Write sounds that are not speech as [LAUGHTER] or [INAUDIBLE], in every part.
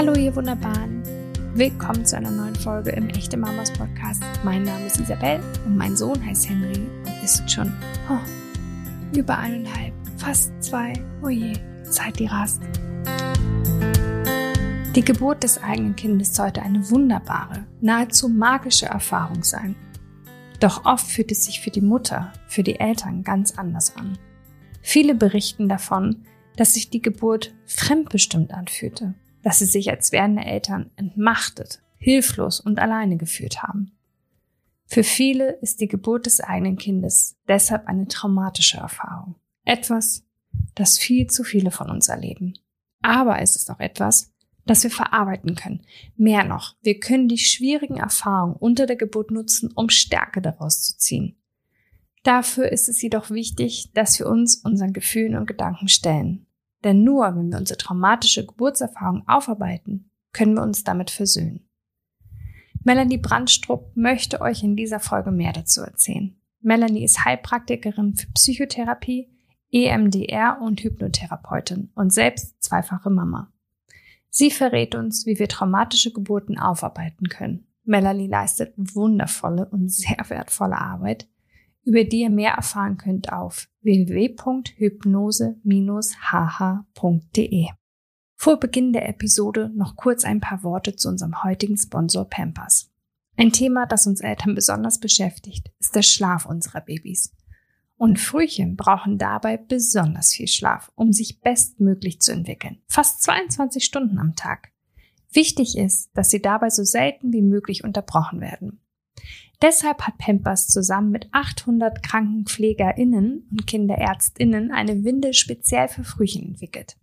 Hallo ihr Wunderbaren. Willkommen zu einer neuen Folge im Echte Mamas Podcast. Mein Name ist Isabel und mein Sohn heißt Henry und ist schon oh, über eineinhalb, fast zwei. Oh je, Zeit die Rast. Die Geburt des eigenen Kindes sollte eine wunderbare, nahezu magische Erfahrung sein. Doch oft fühlt es sich für die Mutter, für die Eltern ganz anders an. Viele berichten davon, dass sich die Geburt fremdbestimmt anfühlte, dass sie sich als werdende Eltern entmachtet, hilflos und alleine gefühlt haben. Für viele ist die Geburt des eigenen Kindes deshalb eine traumatische Erfahrung. Etwas, das viel zu viele von uns erleben. Aber es ist auch etwas, das wir verarbeiten können. Mehr noch, wir können die schwierigen Erfahrungen unter der Geburt nutzen, um Stärke daraus zu ziehen. Dafür ist es jedoch wichtig, dass wir uns unseren Gefühlen und Gedanken stellen. Denn nur wenn wir unsere traumatische Geburtserfahrung aufarbeiten, können wir uns damit versöhnen. Melanie Brandstrup möchte euch in dieser Folge mehr dazu erzählen. Melanie ist Heilpraktikerin für Psychotherapie, EMDR und Hypnotherapeutin und selbst zweifache Mama. Sie verrät uns, wie wir traumatische Geburten aufarbeiten können. Melanie leistet wundervolle und sehr wertvolle Arbeit, über die ihr mehr erfahren könnt auf www.hypnose-hh.de. Vor Beginn der Episode noch kurz ein paar Worte zu unserem heutigen Sponsor Pampers. Ein Thema, das uns Eltern besonders beschäftigt, ist der Schlaf unserer Babys. Und Frühchen brauchen dabei besonders viel Schlaf, um sich bestmöglich zu entwickeln. Fast 22 Stunden am Tag. Wichtig ist, dass sie dabei so selten wie möglich unterbrochen werden. Deshalb hat Pampers zusammen mit 800 KrankenpflegerInnen und KinderärztInnen eine Windel speziell für Frühchen entwickelt.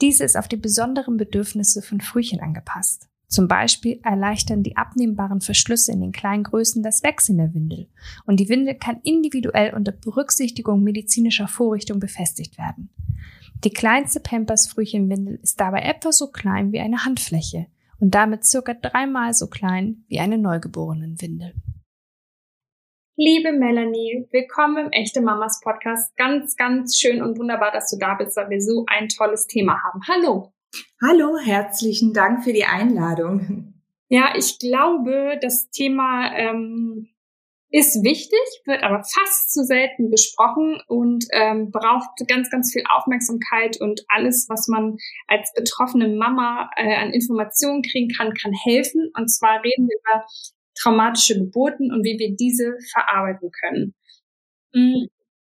Diese ist auf die besonderen Bedürfnisse von Frühchen angepasst. Zum Beispiel erleichtern die abnehmbaren Verschlüsse in den kleinen Größen das Wechseln der Windel und die Windel kann individuell unter Berücksichtigung medizinischer Vorrichtung befestigt werden. Die kleinste Pampers Frühchenwindel ist dabei etwa so klein wie eine Handfläche und damit circa dreimal so klein wie eine Neugeborenenwindel. Liebe Melanie, willkommen im Echte Mamas Podcast. Ganz, ganz schön und wunderbar, dass du da bist, weil wir so ein tolles Thema haben. Hallo. Hallo, herzlichen Dank für die Einladung. Ja, ich glaube, das Thema ähm, ist wichtig, wird aber fast zu selten besprochen und ähm, braucht ganz, ganz viel Aufmerksamkeit und alles, was man als betroffene Mama äh, an Informationen kriegen kann, kann helfen. Und zwar reden wir über traumatische Geburten und wie wir diese verarbeiten können. Mhm.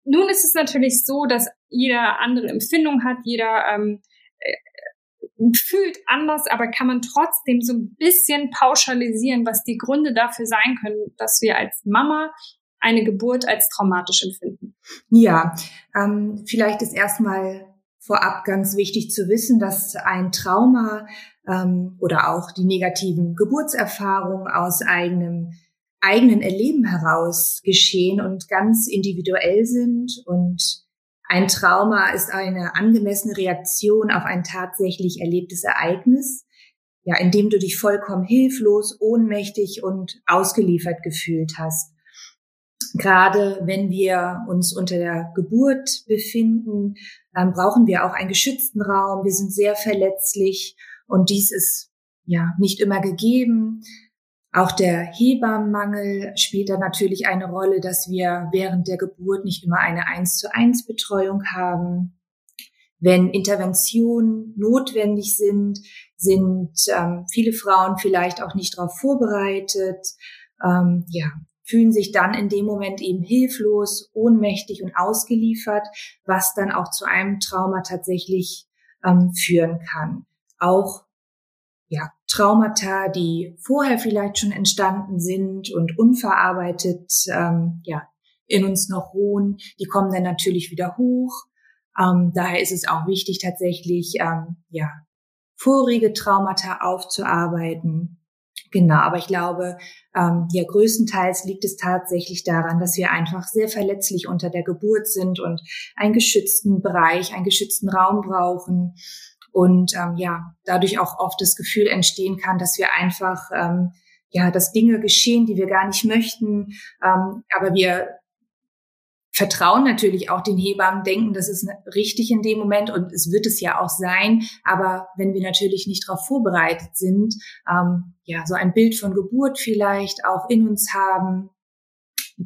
Nun ist es natürlich so, dass jeder andere Empfindung hat, jeder ähm, äh, fühlt anders, aber kann man trotzdem so ein bisschen pauschalisieren, was die Gründe dafür sein können, dass wir als Mama eine Geburt als traumatisch empfinden? Ja, ähm, vielleicht ist erstmal vorab ganz wichtig zu wissen, dass ein Trauma ähm, oder auch die negativen Geburtserfahrungen aus eigenem eigenen Erleben heraus geschehen und ganz individuell sind und ein Trauma ist eine angemessene Reaktion auf ein tatsächlich erlebtes Ereignis, ja, in dem du dich vollkommen hilflos, ohnmächtig und ausgeliefert gefühlt hast. Gerade wenn wir uns unter der Geburt befinden, dann brauchen wir auch einen geschützten Raum. Wir sind sehr verletzlich und dies ist ja nicht immer gegeben. Auch der Hebammenmangel spielt da natürlich eine Rolle, dass wir während der Geburt nicht immer eine eins zu eins Betreuung haben. Wenn Interventionen notwendig sind, sind ähm, viele Frauen vielleicht auch nicht darauf vorbereitet, ähm, ja, fühlen sich dann in dem Moment eben hilflos, ohnmächtig und ausgeliefert, was dann auch zu einem Trauma tatsächlich ähm, führen kann auch ja, Traumata, die vorher vielleicht schon entstanden sind und unverarbeitet ähm, ja, in uns noch ruhen, die kommen dann natürlich wieder hoch. Ähm, daher ist es auch wichtig, tatsächlich ähm, ja, vorige Traumata aufzuarbeiten. Genau, aber ich glaube, ähm, ja, größtenteils liegt es tatsächlich daran, dass wir einfach sehr verletzlich unter der Geburt sind und einen geschützten Bereich, einen geschützten Raum brauchen. Und ähm, ja, dadurch auch oft das Gefühl entstehen kann, dass wir einfach ähm, ja, dass Dinge geschehen, die wir gar nicht möchten, ähm, aber wir vertrauen natürlich auch den Hebammen, denken, das ist richtig in dem Moment und es wird es ja auch sein. Aber wenn wir natürlich nicht darauf vorbereitet sind, ähm, ja, so ein Bild von Geburt vielleicht auch in uns haben,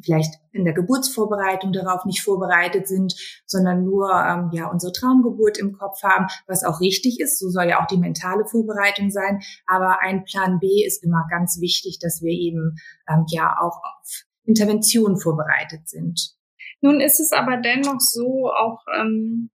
vielleicht in der Geburtsvorbereitung darauf nicht vorbereitet sind, sondern nur ähm, ja unsere Traumgeburt im Kopf haben, was auch richtig ist. So soll ja auch die mentale Vorbereitung sein. Aber ein Plan B ist immer ganz wichtig, dass wir eben ähm, ja auch auf Intervention vorbereitet sind. Nun ist es aber dennoch so, auch ähm,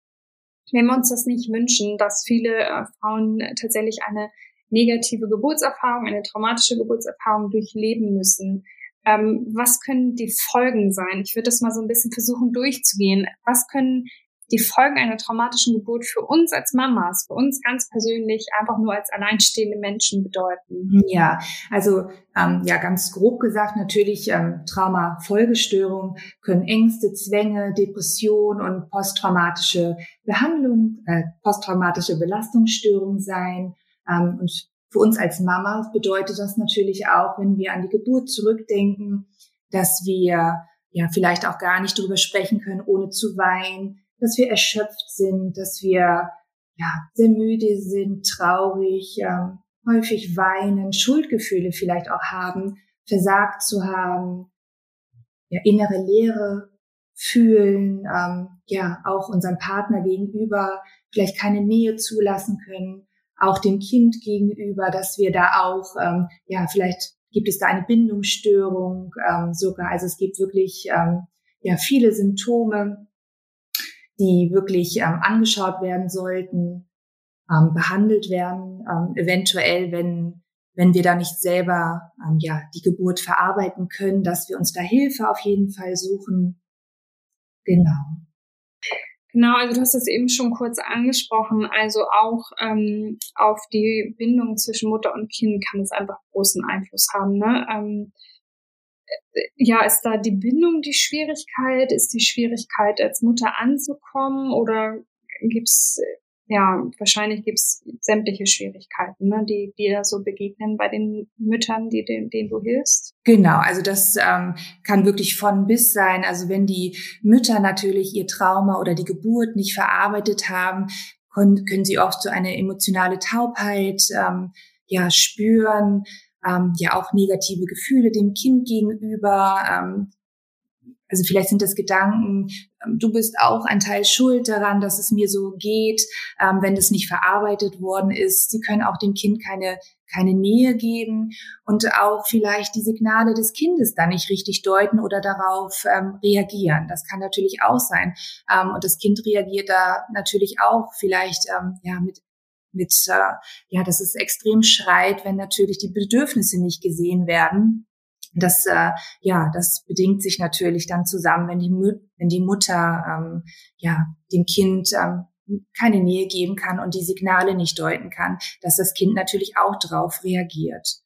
wenn wir uns das nicht wünschen, dass viele äh, Frauen tatsächlich eine negative Geburtserfahrung, eine traumatische Geburtserfahrung durchleben müssen. Ähm, was können die Folgen sein? Ich würde das mal so ein bisschen versuchen durchzugehen. Was können die Folgen einer traumatischen Geburt für uns als Mamas, für uns ganz persönlich, einfach nur als alleinstehende Menschen bedeuten? Ja, also ähm, ja, ganz grob gesagt natürlich ähm, Trauma-Folgestörungen können Ängste, Zwänge, Depression und posttraumatische Behandlung, äh, posttraumatische Belastungsstörung sein. Ähm, und für uns als Mama bedeutet das natürlich auch, wenn wir an die Geburt zurückdenken, dass wir ja vielleicht auch gar nicht darüber sprechen können, ohne zu weinen, dass wir erschöpft sind, dass wir ja sehr müde sind, traurig, ähm, häufig weinen, Schuldgefühle vielleicht auch haben, versagt zu haben, ja, innere Leere fühlen, ähm, ja, auch unserem Partner gegenüber vielleicht keine Nähe zulassen können, auch dem Kind gegenüber, dass wir da auch, ähm, ja, vielleicht gibt es da eine Bindungsstörung ähm, sogar. Also es gibt wirklich ähm, ja viele Symptome, die wirklich ähm, angeschaut werden sollten, ähm, behandelt werden, ähm, eventuell, wenn wenn wir da nicht selber ähm, ja die Geburt verarbeiten können, dass wir uns da Hilfe auf jeden Fall suchen. Genau. Genau, also du hast es eben schon kurz angesprochen. Also auch ähm, auf die Bindung zwischen Mutter und Kind kann es einfach großen Einfluss haben. Ne? Ähm, ja, ist da die Bindung die Schwierigkeit? Ist die Schwierigkeit, als Mutter anzukommen? Oder gibt's ja, wahrscheinlich gibt's sämtliche Schwierigkeiten, ne, die dir so begegnen bei den Müttern, die, denen, denen du hilfst. Genau, also das ähm, kann wirklich von bis sein. Also wenn die Mütter natürlich ihr Trauma oder die Geburt nicht verarbeitet haben, können, können sie oft so eine emotionale Taubheit ähm, ja spüren ähm, ja auch negative Gefühle dem Kind gegenüber. Ähm, also vielleicht sind das Gedanken, ähm, du bist auch ein Teil schuld daran, dass es mir so geht, ähm, wenn das nicht verarbeitet worden ist. Sie können auch dem Kind keine, keine Nähe geben und auch vielleicht die Signale des Kindes dann nicht richtig deuten oder darauf ähm, reagieren. Das kann natürlich auch sein. Ähm, und das Kind reagiert da natürlich auch vielleicht ähm, ja mit mit, äh, ja, dass es extrem schreit, wenn natürlich die Bedürfnisse nicht gesehen werden. Das, äh, ja, das bedingt sich natürlich dann zusammen, wenn die, wenn die Mutter, ähm, ja, dem Kind ähm, keine Nähe geben kann und die Signale nicht deuten kann, dass das Kind natürlich auch darauf reagiert.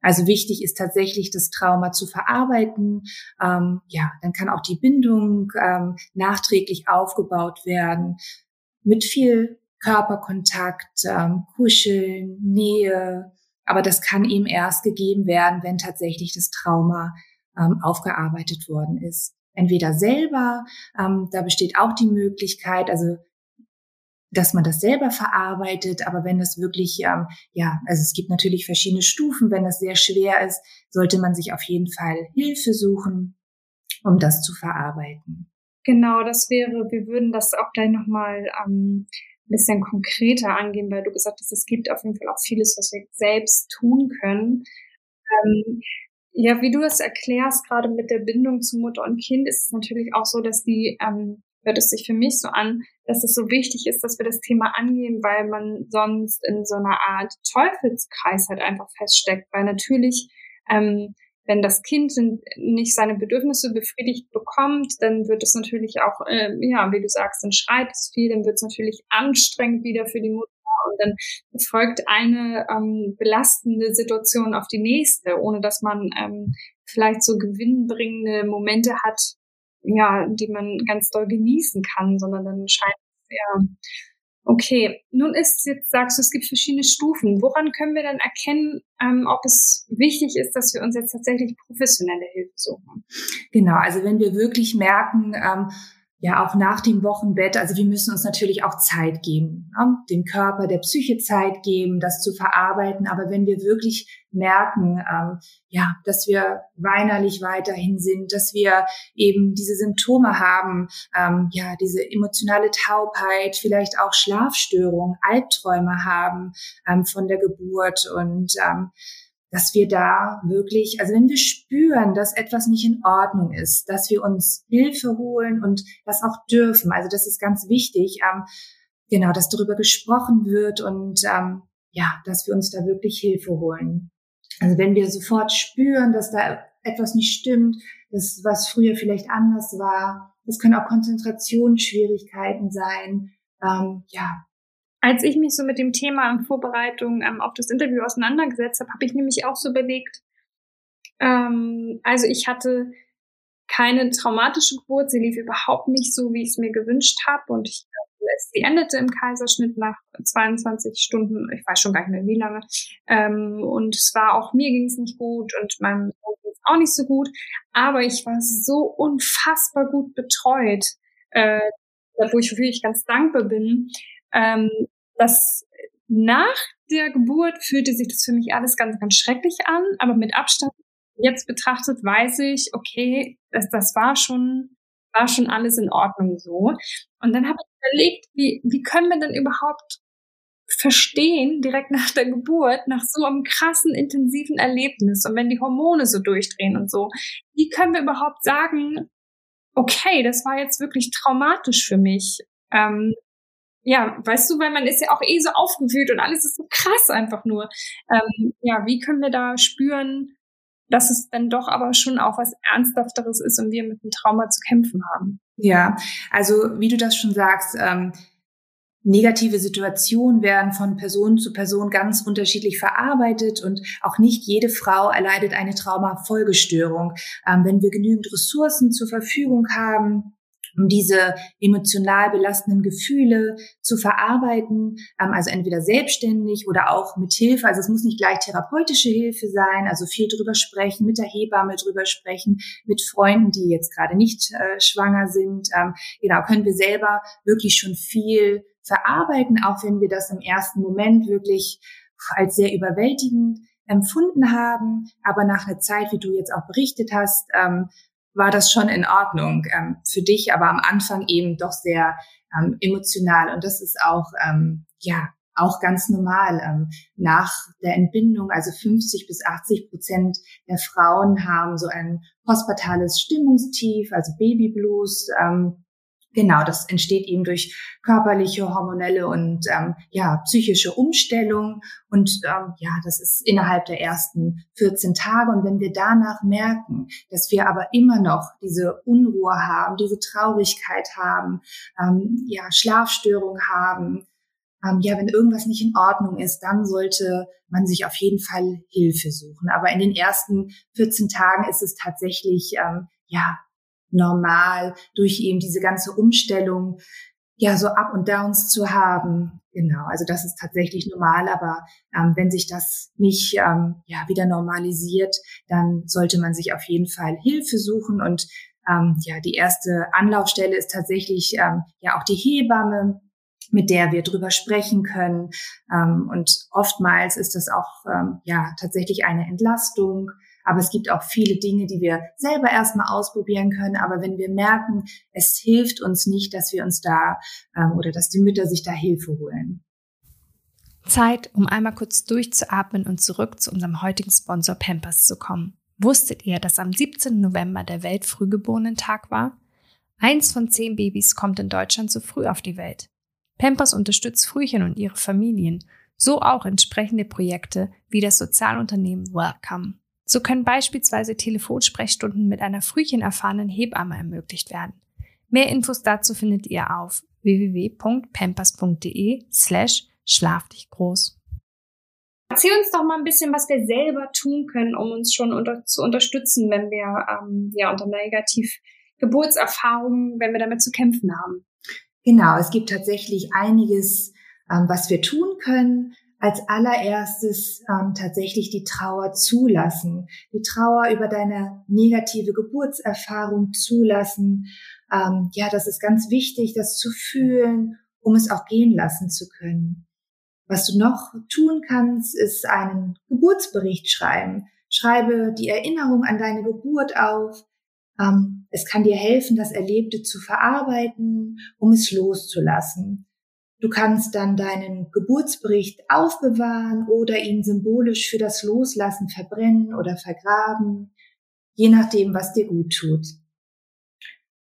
Also wichtig ist tatsächlich, das Trauma zu verarbeiten. Ähm, ja, dann kann auch die Bindung ähm, nachträglich aufgebaut werden mit viel Körperkontakt, ähm, Kuscheln, Nähe. Aber das kann ihm erst gegeben werden, wenn tatsächlich das Trauma ähm, aufgearbeitet worden ist. Entweder selber, ähm, da besteht auch die Möglichkeit, also dass man das selber verarbeitet, aber wenn das wirklich, ähm, ja, also es gibt natürlich verschiedene Stufen, wenn das sehr schwer ist, sollte man sich auf jeden Fall Hilfe suchen, um das zu verarbeiten. Genau, das wäre, wir würden das auch gleich nochmal ähm, bisschen konkreter angehen, weil du gesagt hast, es gibt auf jeden Fall auch vieles, was wir selbst tun können. Ähm, ja, wie du das erklärst, gerade mit der Bindung zu Mutter und Kind, ist es natürlich auch so, dass die, ähm, hört es sich für mich so an, dass es so wichtig ist, dass wir das Thema angehen, weil man sonst in so einer Art Teufelskreis halt einfach feststeckt, weil natürlich ähm, wenn das Kind nicht seine Bedürfnisse befriedigt bekommt, dann wird es natürlich auch, äh, ja, wie du sagst, dann schreit es viel, dann wird es natürlich anstrengend wieder für die Mutter und dann folgt eine ähm, belastende Situation auf die nächste, ohne dass man ähm, vielleicht so gewinnbringende Momente hat, ja, die man ganz doll genießen kann, sondern dann scheint es ja Okay, nun ist jetzt, sagst du, es gibt verschiedene Stufen. Woran können wir dann erkennen, ähm, ob es wichtig ist, dass wir uns jetzt tatsächlich professionelle Hilfe suchen? Genau, also wenn wir wirklich merken, ähm, ja auch nach dem Wochenbett. Also wir müssen uns natürlich auch Zeit geben, ne? dem Körper, der Psyche Zeit geben, das zu verarbeiten. Aber wenn wir wirklich merken, ähm, ja, dass wir weinerlich weiterhin sind, dass wir eben diese Symptome haben, ähm, ja, diese emotionale Taubheit, vielleicht auch Schlafstörungen, Albträume haben ähm, von der Geburt und ähm, dass wir da wirklich, also wenn wir spüren, dass etwas nicht in Ordnung ist, dass wir uns Hilfe holen und das auch dürfen. Also das ist ganz wichtig, ähm, genau, dass darüber gesprochen wird und ähm, ja, dass wir uns da wirklich Hilfe holen. Also wenn wir sofort spüren, dass da etwas nicht stimmt, das was früher vielleicht anders war, es können auch Konzentrationsschwierigkeiten sein. Ähm, ja, als ich mich so mit dem Thema in Vorbereitung ähm, auf das Interview auseinandergesetzt habe, habe ich nämlich auch so überlegt, ähm, also ich hatte keine traumatische Geburt, sie lief überhaupt nicht so, wie ich es mir gewünscht habe und ich, sie endete im Kaiserschnitt nach 22 Stunden, ich weiß schon gar nicht mehr wie lange. Ähm, und es war auch, mir ging es nicht gut und meinem Sohn ging es auch nicht so gut, aber ich war so unfassbar gut betreut, äh, wofür ich ganz dankbar bin, ähm, dass nach der Geburt fühlte sich das für mich alles ganz, ganz schrecklich an, aber mit Abstand jetzt betrachtet weiß ich, okay, das, das war schon, war schon alles in Ordnung so. Und dann habe ich überlegt, wie, wie können wir denn überhaupt verstehen, direkt nach der Geburt, nach so einem krassen, intensiven Erlebnis und wenn die Hormone so durchdrehen und so, wie können wir überhaupt sagen, okay, das war jetzt wirklich traumatisch für mich. Ähm, ja, weißt du, weil man ist ja auch eh so aufgewühlt und alles ist so krass einfach nur. Ähm, ja, wie können wir da spüren, dass es dann doch aber schon auch was Ernsthafteres ist und wir mit dem Trauma zu kämpfen haben? Ja, also wie du das schon sagst, ähm, negative Situationen werden von Person zu Person ganz unterschiedlich verarbeitet und auch nicht jede Frau erleidet eine Traumafolgestörung. Ähm, wenn wir genügend Ressourcen zur Verfügung haben, um diese emotional belastenden Gefühle zu verarbeiten, ähm, also entweder selbstständig oder auch mit Hilfe. Also es muss nicht gleich therapeutische Hilfe sein, also viel drüber sprechen, mit der Hebamme drüber sprechen, mit Freunden, die jetzt gerade nicht äh, schwanger sind. Ähm, genau, können wir selber wirklich schon viel verarbeiten, auch wenn wir das im ersten Moment wirklich als sehr überwältigend empfunden haben. Aber nach einer Zeit, wie du jetzt auch berichtet hast, ähm, war das schon in Ordnung ähm, für dich, aber am Anfang eben doch sehr ähm, emotional. Und das ist auch, ähm, ja, auch ganz normal. Ähm, nach der Entbindung, also 50 bis 80 Prozent der Frauen haben so ein postpartales Stimmungstief, also Babyblues. Ähm, Genau, das entsteht eben durch körperliche, hormonelle und ähm, ja psychische Umstellung und ähm, ja, das ist innerhalb der ersten 14 Tage und wenn wir danach merken, dass wir aber immer noch diese Unruhe haben, diese Traurigkeit haben, ähm, ja Schlafstörung haben, ähm, ja, wenn irgendwas nicht in Ordnung ist, dann sollte man sich auf jeden Fall Hilfe suchen. Aber in den ersten 14 Tagen ist es tatsächlich ähm, ja normal durch eben diese ganze Umstellung ja so Up und Downs zu haben. Genau, also das ist tatsächlich normal, aber ähm, wenn sich das nicht ähm, ja wieder normalisiert, dann sollte man sich auf jeden Fall Hilfe suchen und ähm, ja die erste Anlaufstelle ist tatsächlich ähm, ja auch die Hebamme, mit der wir drüber sprechen können ähm, und oftmals ist das auch ähm, ja tatsächlich eine Entlastung aber es gibt auch viele Dinge, die wir selber erstmal ausprobieren können. Aber wenn wir merken, es hilft uns nicht, dass wir uns da ähm, oder dass die Mütter sich da Hilfe holen. Zeit, um einmal kurz durchzuatmen und zurück zu unserem heutigen Sponsor Pampers zu kommen. Wusstet ihr, dass am 17. November der Weltfrühgeborenen-Tag war? Eins von zehn Babys kommt in Deutschland zu früh auf die Welt. Pampers unterstützt Frühchen und ihre Familien, so auch entsprechende Projekte wie das Sozialunternehmen Welcome. So können beispielsweise Telefonsprechstunden mit einer frühchenerfahrenen Hebamme ermöglicht werden. Mehr Infos dazu findet ihr auf www.pampers.de slash schlaf dich groß. Erzähl uns doch mal ein bisschen, was wir selber tun können, um uns schon unter, zu unterstützen, wenn wir ähm, ja unter negativ Geburtserfahrungen, wenn wir damit zu kämpfen haben. Genau, es gibt tatsächlich einiges Ähm, was wir tun können, als allererstes ähm, tatsächlich die Trauer zulassen, die Trauer über deine negative Geburtserfahrung zulassen. Ähm, ja, das ist ganz wichtig, das zu fühlen, um es auch gehen lassen zu können. Was du noch tun kannst, ist einen Geburtsbericht schreiben. Schreibe die Erinnerung an deine Geburt auf. Ähm, es kann dir helfen, das Erlebte zu verarbeiten, um es loszulassen. Du kannst dann deinen Geburtsbericht aufbewahren oder ihn symbolisch für das Loslassen verbrennen oder vergraben, je nachdem, was dir gut tut.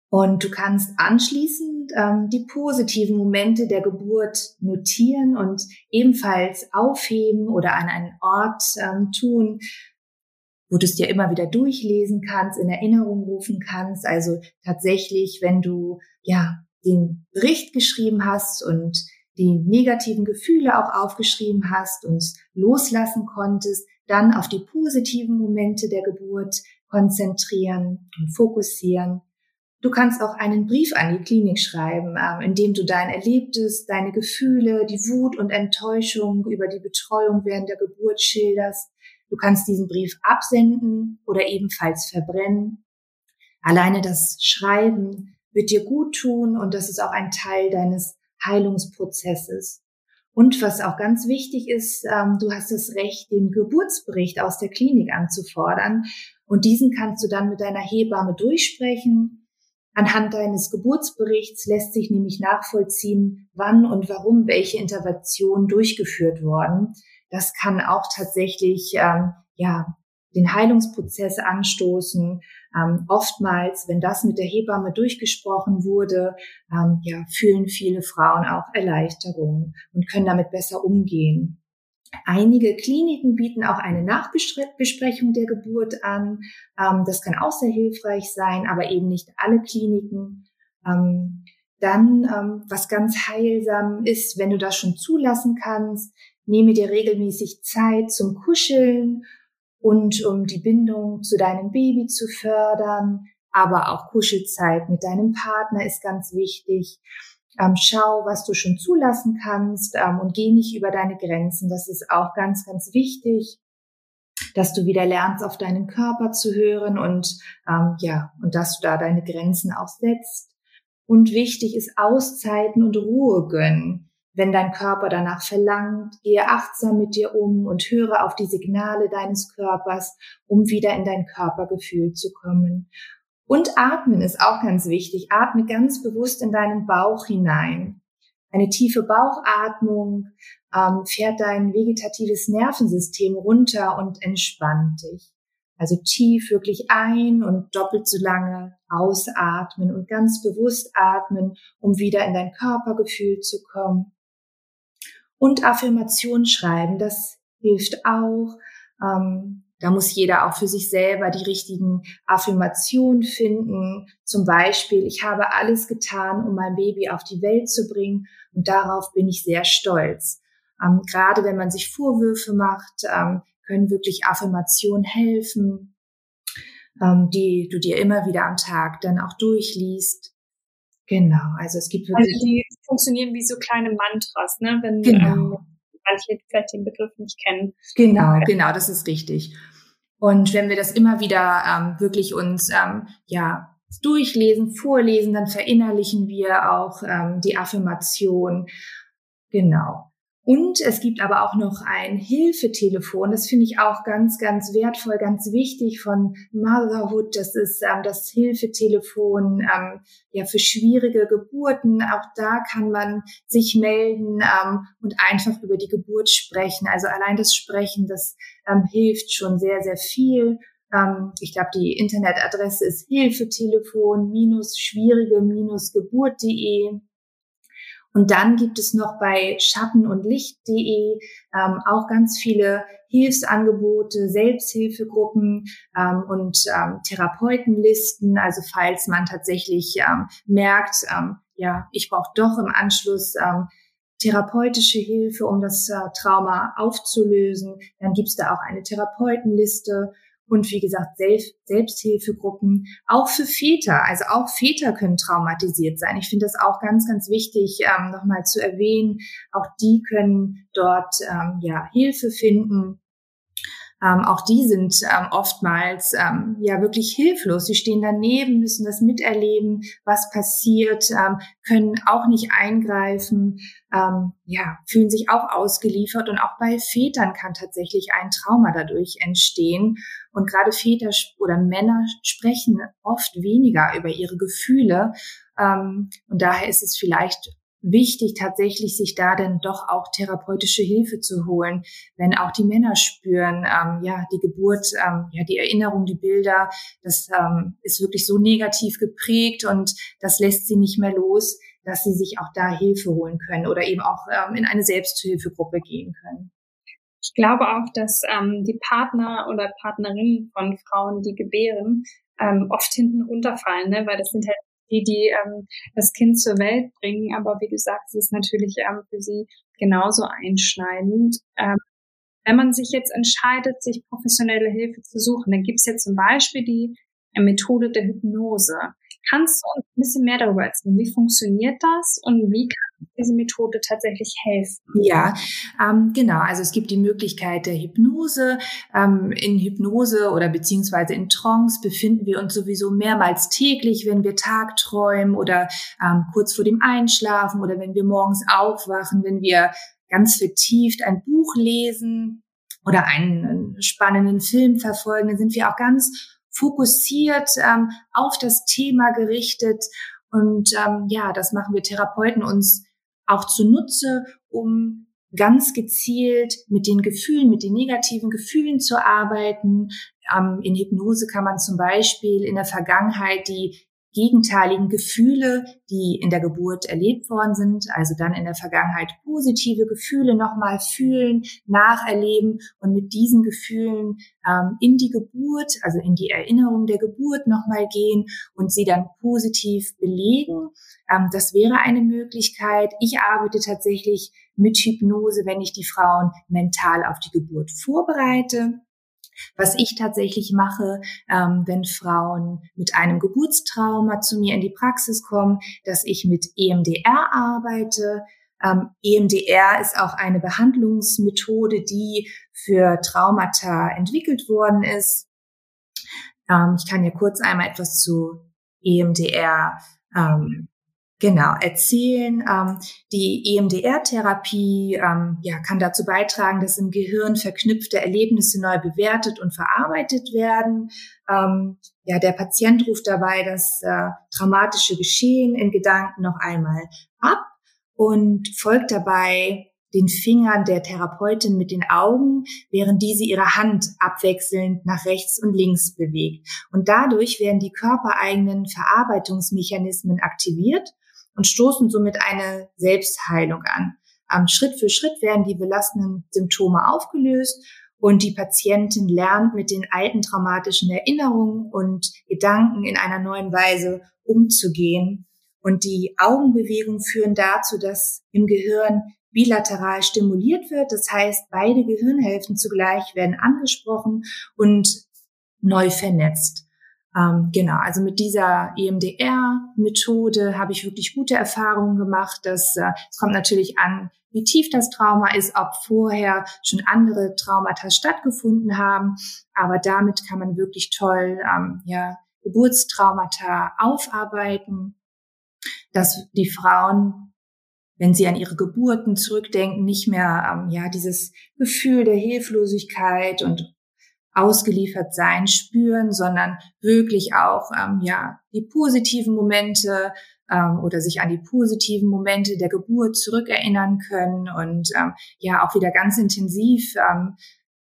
Und du kannst anschließend ähm, die positiven Momente der Geburt notieren und ebenfalls aufheben oder an einen Ort ähm, tun, wo du es dir immer wieder durchlesen kannst, in Erinnerung rufen kannst. Also tatsächlich, wenn du ja den Bericht geschrieben hast und die negativen Gefühle auch aufgeschrieben hast und loslassen konntest, dann auf die positiven Momente der Geburt konzentrieren und fokussieren. Du kannst auch einen Brief an die Klinik schreiben, ähm, in dem du dein Erlebtes, deine Gefühle, die Wut und Enttäuschung über die Betreuung während der Geburt schilderst. Du kannst diesen Brief absenden oder ebenfalls verbrennen. Alleine das Schreiben wird dir gut tun und das ist auch ein Teil deines Heilungsprozesses. Und was auch ganz wichtig ist, ähm, du hast das Recht, den Geburtsbericht aus der Klinik anzufordern. Und diesen kannst du dann mit deiner Hebamme durchsprechen. Anhand deines Geburtsberichts lässt sich nämlich nachvollziehen, wann und warum welche Interventionen durchgeführt wurden. Das kann auch tatsächlich ähm, ja den Heilungsprozess anstoßen. Ähm, oftmals, wenn das mit der Hebamme durchgesprochen wurde, ähm, ja, fühlen viele Frauen auch Erleichterung und können damit besser umgehen. Einige Kliniken bieten auch eine Nachbesprechung der Geburt an. Ähm, das kann auch sehr hilfreich sein, aber eben nicht alle Kliniken. Ähm, dann, ähm, was ganz heilsam ist, wenn du das schon zulassen kannst, nehme dir regelmäßig Zeit zum Kuscheln und um die Bindung zu deinem Baby zu fördern. Aber auch Kuschelzeit mit deinem Partner ist ganz wichtig. Ähm, schau, was du schon zulassen kannst ähm, und geh nicht über deine Grenzen. Das ist auch ganz, ganz wichtig, dass du wieder lernst, auf deinen Körper zu hören und ähm, ja, und dass du da deine Grenzen auch setzt. Und wichtig ist Auszeiten und Ruhe gönnen. Wenn dein Körper danach verlangt, gehe achtsam mit dir um und höre auf die Signale deines Körpers, um wieder in dein Körpergefühl zu kommen. Und atmen ist auch ganz wichtig. Atme ganz bewusst in deinen Bauch hinein. Eine tiefe Bauchatmung ähm, fährt dein vegetatives Nervensystem runter und entspannt dich. Also tief wirklich ein und doppelt so lange ausatmen und ganz bewusst atmen, um wieder in dein Körpergefühl zu kommen. Und Affirmation schreiben, das hilft auch. Ähm, da muss jeder auch für sich selber die richtigen Affirmationen finden. Zum Beispiel, ich habe alles getan, um mein Baby auf die Welt zu bringen und darauf bin ich sehr stolz. Ähm, gerade wenn man sich Vorwürfe macht, ähm, können wirklich Affirmationen helfen, ähm, die du dir immer wieder am Tag dann auch durchliest. Genau, also es gibt wirklich. Also die funktionieren wie so kleine Mantras, ne? Wenn genau. ähm, manche vielleicht den Begriff nicht kennen. Genau, genau, das ist richtig. Und wenn wir das immer wieder ähm, wirklich uns ähm, ja durchlesen, vorlesen, dann verinnerlichen wir auch ähm, die Affirmation. Genau. Und es gibt aber auch noch ein Hilfetelefon. Das finde ich auch ganz, ganz wertvoll, ganz wichtig von Motherhood. Das ist ähm, das Hilfetelefon ähm, ja für schwierige Geburten. Auch da kann man sich melden ähm, und einfach über die Geburt sprechen. Also allein das Sprechen, das ähm, hilft schon sehr, sehr viel. Ähm, ich glaube, die Internetadresse ist hilfetelefon-schwierige-geburt.de. Und dann gibt es noch bei schatten- und licht.de ähm, auch ganz viele Hilfsangebote, Selbsthilfegruppen ähm, und ähm, Therapeutenlisten. Also falls man tatsächlich ähm, merkt, ähm, ja, ich brauche doch im Anschluss ähm, therapeutische Hilfe, um das äh, Trauma aufzulösen, dann gibt es da auch eine Therapeutenliste. Und wie gesagt Selbst Selbsthilfegruppen, auch für Väter. Also auch Väter können traumatisiert sein. Ich finde das auch ganz, ganz wichtig, ähm, nochmal zu erwähnen. Auch die können dort ähm, ja Hilfe finden ähm, auch die sind ähm, oftmals ähm, ja wirklich hilflos. Sie stehen daneben, müssen das miterleben, was passiert, ähm, können auch nicht eingreifen, ähm, ja, fühlen sich auch ausgeliefert und auch bei Vätern kann tatsächlich ein Trauma dadurch entstehen. Und gerade Väter oder Männer sprechen oft weniger über ihre Gefühle. Ähm, und daher ist es vielleicht wichtig, tatsächlich sich da dann doch auch therapeutische Hilfe zu holen, wenn auch die Männer spüren, ähm, ja, die Geburt, ähm, ja, die Erinnerung, die Bilder, das ähm, ist wirklich so negativ geprägt und das lässt sie nicht mehr los, dass sie sich auch da Hilfe holen können oder eben auch ähm, in eine Selbsthilfegruppe gehen können. Ich glaube auch, dass ähm, die Partner oder Partnerinnen von Frauen, die gebären, ähm, oft hinten runterfallen, ne? weil das sind halt die, die ähm, das Kind zur Welt bringen. Aber wie du sagst, ist es natürlich ähm, für sie genauso einschneidend. Ähm, wenn man sich jetzt entscheidet, sich professionelle Hilfe zu suchen, dann gibt es ja zum Beispiel die Methode der Hypnose. Kannst du uns ein bisschen mehr darüber erzählen? Wie funktioniert das und wie kann diese Methode tatsächlich helfen? Ja, ähm, genau. Also es gibt die Möglichkeit der Hypnose. Ähm, in Hypnose oder beziehungsweise in Trance befinden wir uns sowieso mehrmals täglich, wenn wir tagträumen oder ähm, kurz vor dem Einschlafen oder wenn wir morgens aufwachen, wenn wir ganz vertieft ein Buch lesen oder einen spannenden Film verfolgen, dann sind wir auch ganz fokussiert ähm, auf das Thema gerichtet. Und ähm, ja, das machen wir Therapeuten uns auch zunutze, um ganz gezielt mit den Gefühlen, mit den negativen Gefühlen zu arbeiten. Ähm, in Hypnose kann man zum Beispiel in der Vergangenheit die gegenteiligen Gefühle, die in der Geburt erlebt worden sind, also dann in der Vergangenheit positive Gefühle nochmal fühlen, nacherleben und mit diesen Gefühlen ähm, in die Geburt, also in die Erinnerung der Geburt nochmal gehen und sie dann positiv belegen. Ähm, das wäre eine Möglichkeit. Ich arbeite tatsächlich mit Hypnose, wenn ich die Frauen mental auf die Geburt vorbereite. Was ich tatsächlich mache, ähm, wenn Frauen mit einem Geburtstrauma zu mir in die Praxis kommen, dass ich mit EMDR arbeite. Ähm, EMDR ist auch eine Behandlungsmethode, die für Traumata entwickelt worden ist. Ähm, ich kann ja kurz einmal etwas zu EMDR ähm, Genau, erzählen. Ähm, die EMDR-Therapie ähm, ja, kann dazu beitragen, dass im Gehirn verknüpfte Erlebnisse neu bewertet und verarbeitet werden. Ähm, ja, der Patient ruft dabei das äh, traumatische Geschehen in Gedanken noch einmal ab und folgt dabei den Fingern der Therapeutin mit den Augen, während diese ihre Hand abwechselnd nach rechts und links bewegt. Und dadurch werden die körpereigenen Verarbeitungsmechanismen aktiviert und stoßen somit eine Selbstheilung an. Ähm, Schritt für Schritt werden die belastenden Symptome aufgelöst und die Patientin lernt mit den alten traumatischen Erinnerungen und Gedanken in einer neuen Weise umzugehen. Und die Augenbewegungen führen dazu, dass im Gehirn bilateral stimuliert wird. Das heißt, beide Gehirnhälften zugleich werden angesprochen und neu vernetzt. Ähm, genau, also mit dieser EMDR-Methode habe ich wirklich gute Erfahrungen gemacht. Das, äh, es kommt natürlich an, wie tief das Trauma ist, ob vorher schon andere Traumata stattgefunden haben. Aber damit kann man wirklich toll ähm, ja, Geburtstraumata aufarbeiten, dass die Frauen, wenn sie an ihre Geburten zurückdenken, nicht mehr ähm, ja dieses Gefühl der Hilflosigkeit und ausgeliefert sein spüren, sondern wirklich auch ähm, ja die positiven Momente ähm, oder sich an die positiven Momente der Geburt zurückerinnern können und ähm, ja auch wieder ganz intensiv ähm,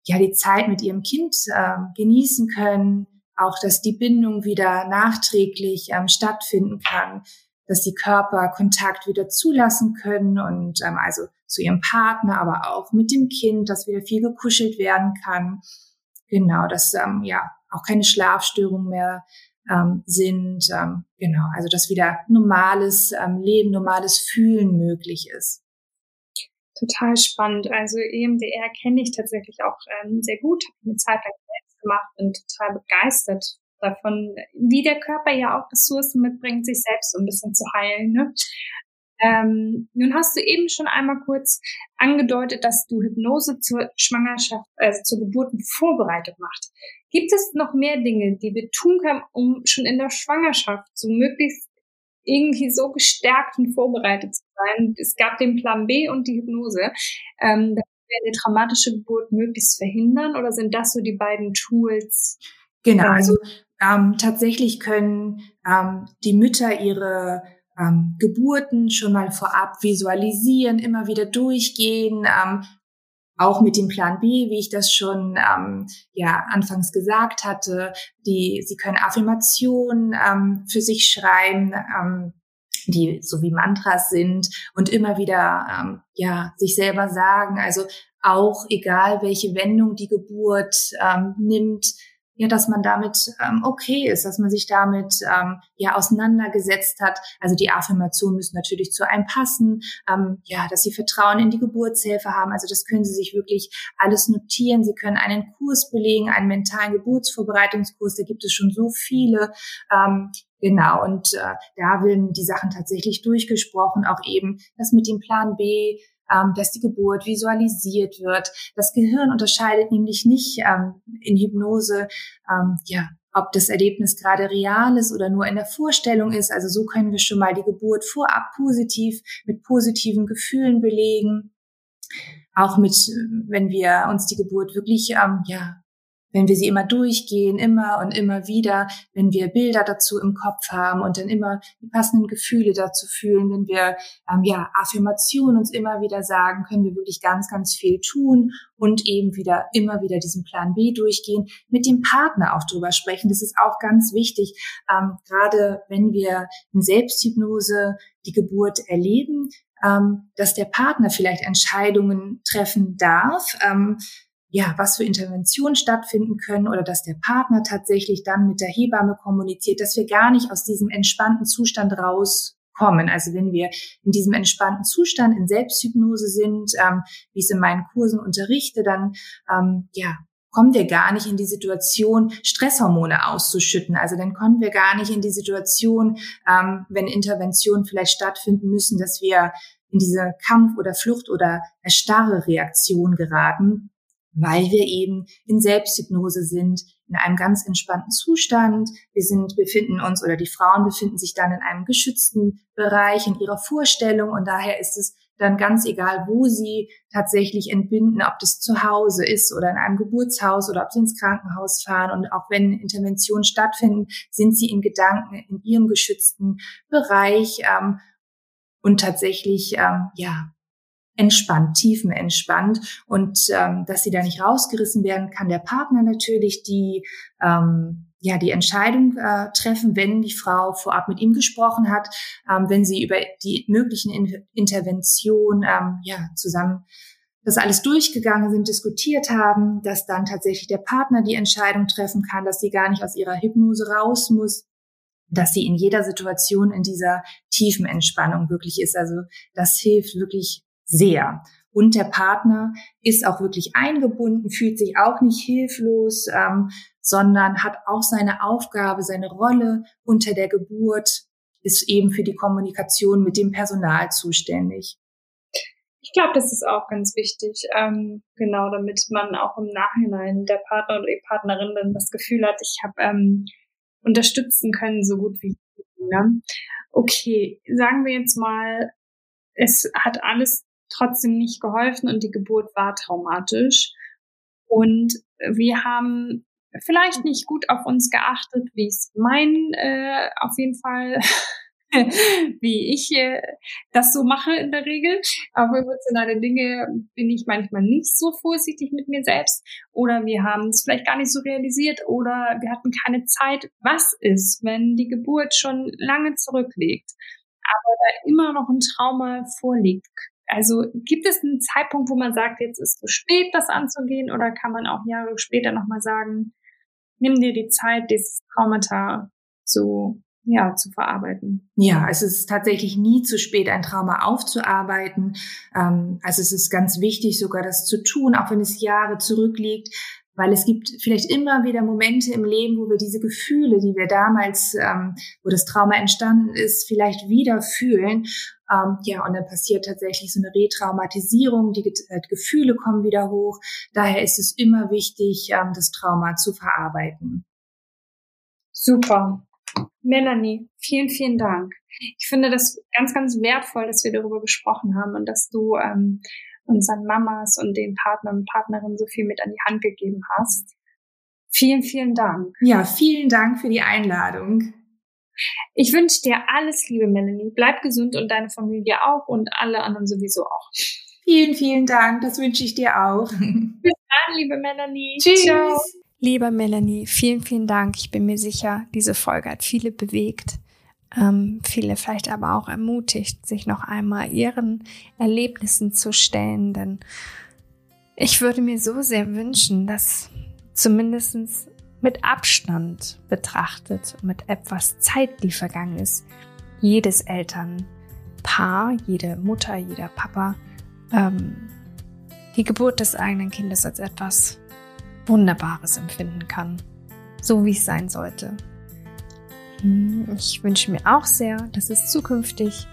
ja die Zeit mit ihrem Kind ähm, genießen können, auch dass die Bindung wieder nachträglich ähm, stattfinden kann, dass die Körper Kontakt wieder zulassen können und ähm, also zu ihrem Partner, aber auch mit dem Kind, dass wieder viel gekuschelt werden kann Genau, dass ähm, ja auch keine Schlafstörungen mehr ähm, sind. Ähm, genau, also dass wieder normales ähm, Leben, normales Fühlen möglich ist. Total spannend. Also EMDR kenne ich tatsächlich auch ähm, sehr gut, habe eine Zeit lang selbst gemacht, bin total begeistert davon, wie der Körper ja auch Ressourcen mitbringt, sich selbst so ein bisschen zu heilen. Ne? Ähm, nun hast du eben schon einmal kurz angedeutet, dass du Hypnose zur Schwangerschaft, also zur Geburtenvorbereitung machst. Gibt es noch mehr Dinge, die wir tun können, um schon in der Schwangerschaft so möglichst irgendwie so gestärkt und vorbereitet zu sein? Es gab den Plan B und die Hypnose. Ähm, eine traumatische Geburt möglichst verhindern oder sind das so die beiden Tools? Genau, also ähm, tatsächlich können ähm, die Mütter ihre ähm, Geburten schon mal vorab visualisieren, immer wieder durchgehen, ähm, auch mit dem Plan B, wie ich das schon ähm, ja anfangs gesagt hatte. Die, sie können Affirmationen ähm, für sich schreiben, ähm, die so wie Mantras sind und immer wieder ähm, ja sich selber sagen. Also auch egal welche Wendung die Geburt ähm, nimmt, ja, dass man damit ähm, okay ist, dass man sich damit ähm, ja auseinandergesetzt hat. Also die Affirmationen müssen natürlich zu einem passen, ähm, ja, dass sie Vertrauen in die Geburtshilfe haben. Also das können Sie sich wirklich alles notieren. Sie können einen Kurs belegen, einen mentalen Geburtsvorbereitungskurs. Da gibt es schon so viele. Ähm, Genau, und äh, da werden die Sachen tatsächlich durchgesprochen, auch eben das mit dem Plan B, ähm, dass die Geburt visualisiert wird. Das Gehirn unterscheidet nämlich nicht ähm, in Hypnose, ähm, ja, ob das Erlebnis gerade real ist oder nur in der Vorstellung ist. Also so können wir schon mal die Geburt vorab positiv mit positiven Gefühlen belegen. Auch mit, wenn wir uns die Geburt wirklich ähm, ja wenn wir sie immer durchgehen, immer und immer wieder, wenn wir Bilder dazu im Kopf haben und dann immer die passenden Gefühle dazu fühlen, wenn wir ähm, ja Affirmationen uns immer wieder sagen, können wir wirklich ganz, ganz viel tun und eben wieder immer wieder diesen Plan B durchgehen, mit dem Partner auch drüber sprechen. Das ist auch ganz wichtig, ähm, gerade wenn wir in Selbsthypnose die Geburt erleben, ähm, dass der Partner vielleicht Entscheidungen treffen darf. Ähm, ja, was für Interventionen stattfinden können oder dass der Partner tatsächlich dann mit der Hebamme kommuniziert, dass wir gar nicht aus diesem entspannten Zustand rauskommen. Also wenn wir in diesem entspannten Zustand in Selbsthypnose sind, ähm, wie ich es in meinen Kursen unterrichte, dann ähm, ja kommen wir gar nicht in die Situation, Stresshormone auszuschütten. Also dann kommen wir gar nicht in die Situation, ähm, wenn Interventionen vielleicht stattfinden müssen, dass wir in diese Kampf- oder Flucht- oder erstarre Reaktion geraten, weil wir eben in Selbsthypnose sind, in einem ganz entspannten Zustand. Wir sind, befinden uns oder die Frauen befinden sich dann in einem geschützten Bereich in ihrer Vorstellung und daher ist es dann ganz egal, wo sie tatsächlich entbinden, ob das zu Hause ist oder in einem Geburtshaus oder ob sie ins Krankenhaus fahren. Und auch wenn Interventionen stattfinden, sind sie in Gedanken in ihrem geschützten Bereich ähm, und tatsächlich ähm, ja entspannt, tiefenentspannt und ähm, dass sie da nicht rausgerissen werden, kann der Partner natürlich die ähm, ja die Entscheidung äh, treffen, wenn die Frau vorab mit ihm gesprochen hat, ähm, wenn sie über die möglichen In Interventionen ähm, ja zusammen das alles durchgegangen sind, diskutiert haben, dass dann tatsächlich der Partner die Entscheidung treffen kann, dass sie gar nicht aus ihrer Hypnose raus muss, dass sie in jeder Situation in dieser tiefen Entspannung wirklich ist. Also das hilft wirklich sehr. Und der Partner ist auch wirklich eingebunden, fühlt sich auch nicht hilflos, ähm, sondern hat auch seine Aufgabe, seine Rolle unter der Geburt, ist eben für die Kommunikation mit dem Personal zuständig. Ich glaube, das ist auch ganz wichtig, ähm, genau, damit man auch im Nachhinein der Partner oder die Partnerin dann das Gefühl hat, ich habe ähm, unterstützen können, so gut wie ne? Okay, sagen wir jetzt mal, es hat alles trotzdem nicht geholfen und die Geburt war traumatisch. Und wir haben vielleicht nicht gut auf uns geachtet, wie es mein äh, auf jeden Fall, [LAUGHS] wie ich äh, das so mache in der Regel. Auf emotionale Dinge bin ich manchmal nicht so vorsichtig mit mir selbst oder wir haben es vielleicht gar nicht so realisiert oder wir hatten keine Zeit. Was ist, wenn die Geburt schon lange zurückliegt, aber da immer noch ein Trauma vorliegt? Also gibt es einen Zeitpunkt, wo man sagt, jetzt ist es zu spät, das anzugehen, oder kann man auch Jahre später nochmal sagen, nimm dir die Zeit, dieses Traumata zu ja, zu verarbeiten. Ja, es ist tatsächlich nie zu spät, ein Trauma aufzuarbeiten. Ähm, also es ist ganz wichtig, sogar das zu tun, auch wenn es Jahre zurückliegt, weil es gibt vielleicht immer wieder Momente im Leben, wo wir diese Gefühle, die wir damals, ähm, wo das Trauma entstanden ist, vielleicht wieder fühlen. Ähm, ja, und dann passiert tatsächlich so eine Retraumatisierung, die äh, Gefühle kommen wieder hoch. Daher ist es immer wichtig, ähm, das Trauma zu verarbeiten. Super. Melanie, vielen, vielen Dank. Ich finde das ganz, ganz wertvoll, dass wir darüber gesprochen haben und dass du ähm, unseren Mamas und den Partnern und Partnerinnen so viel mit an die Hand gegeben hast. Vielen, vielen Dank. Ja, vielen Dank für die Einladung. Ich wünsche dir alles Liebe, Melanie. Bleib gesund und deine Familie auch und alle anderen sowieso auch. Vielen, vielen Dank. Das wünsche ich dir auch. [LAUGHS] Bis dann, liebe Melanie. Tschüss. Ciao. Liebe Melanie, vielen, vielen Dank. Ich bin mir sicher, diese Folge hat viele bewegt ähm, viele vielleicht aber auch ermutigt, sich noch einmal ihren Erlebnissen zu stellen, denn ich würde mir so sehr wünschen, dass zumindest mit Abstand betrachtet, mit etwas Zeit, die vergangen ist, jedes Elternpaar, jede Mutter, jeder Papa, ähm, die Geburt des eigenen Kindes als etwas Wunderbares empfinden kann, so wie es sein sollte. Ich wünsche mir auch sehr, dass es zukünftig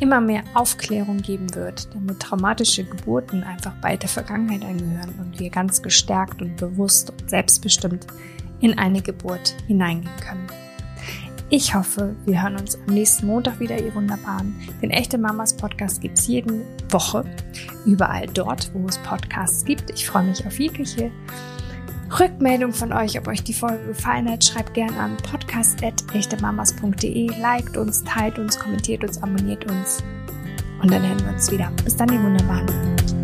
immer mehr Aufklärung geben wird, damit traumatische Geburten einfach bald der Vergangenheit angehören und wir ganz gestärkt und bewusst und selbstbestimmt in eine Geburt hineingehen können. Ich hoffe, wir hören uns am nächsten Montag wieder, ihr Wunderbaren. Den Echte Mamas Podcast gibt es jede Woche, überall dort, wo es Podcasts gibt. Ich freue mich auf jegliche Rückmeldung von euch, ob euch die Folge gefallen hat, schreibt gerne an podcast.echtemamas.de, liked uns, teilt uns, kommentiert uns, abonniert uns. Und dann hören wir uns wieder. Bis dann, ihr Wunderbaren.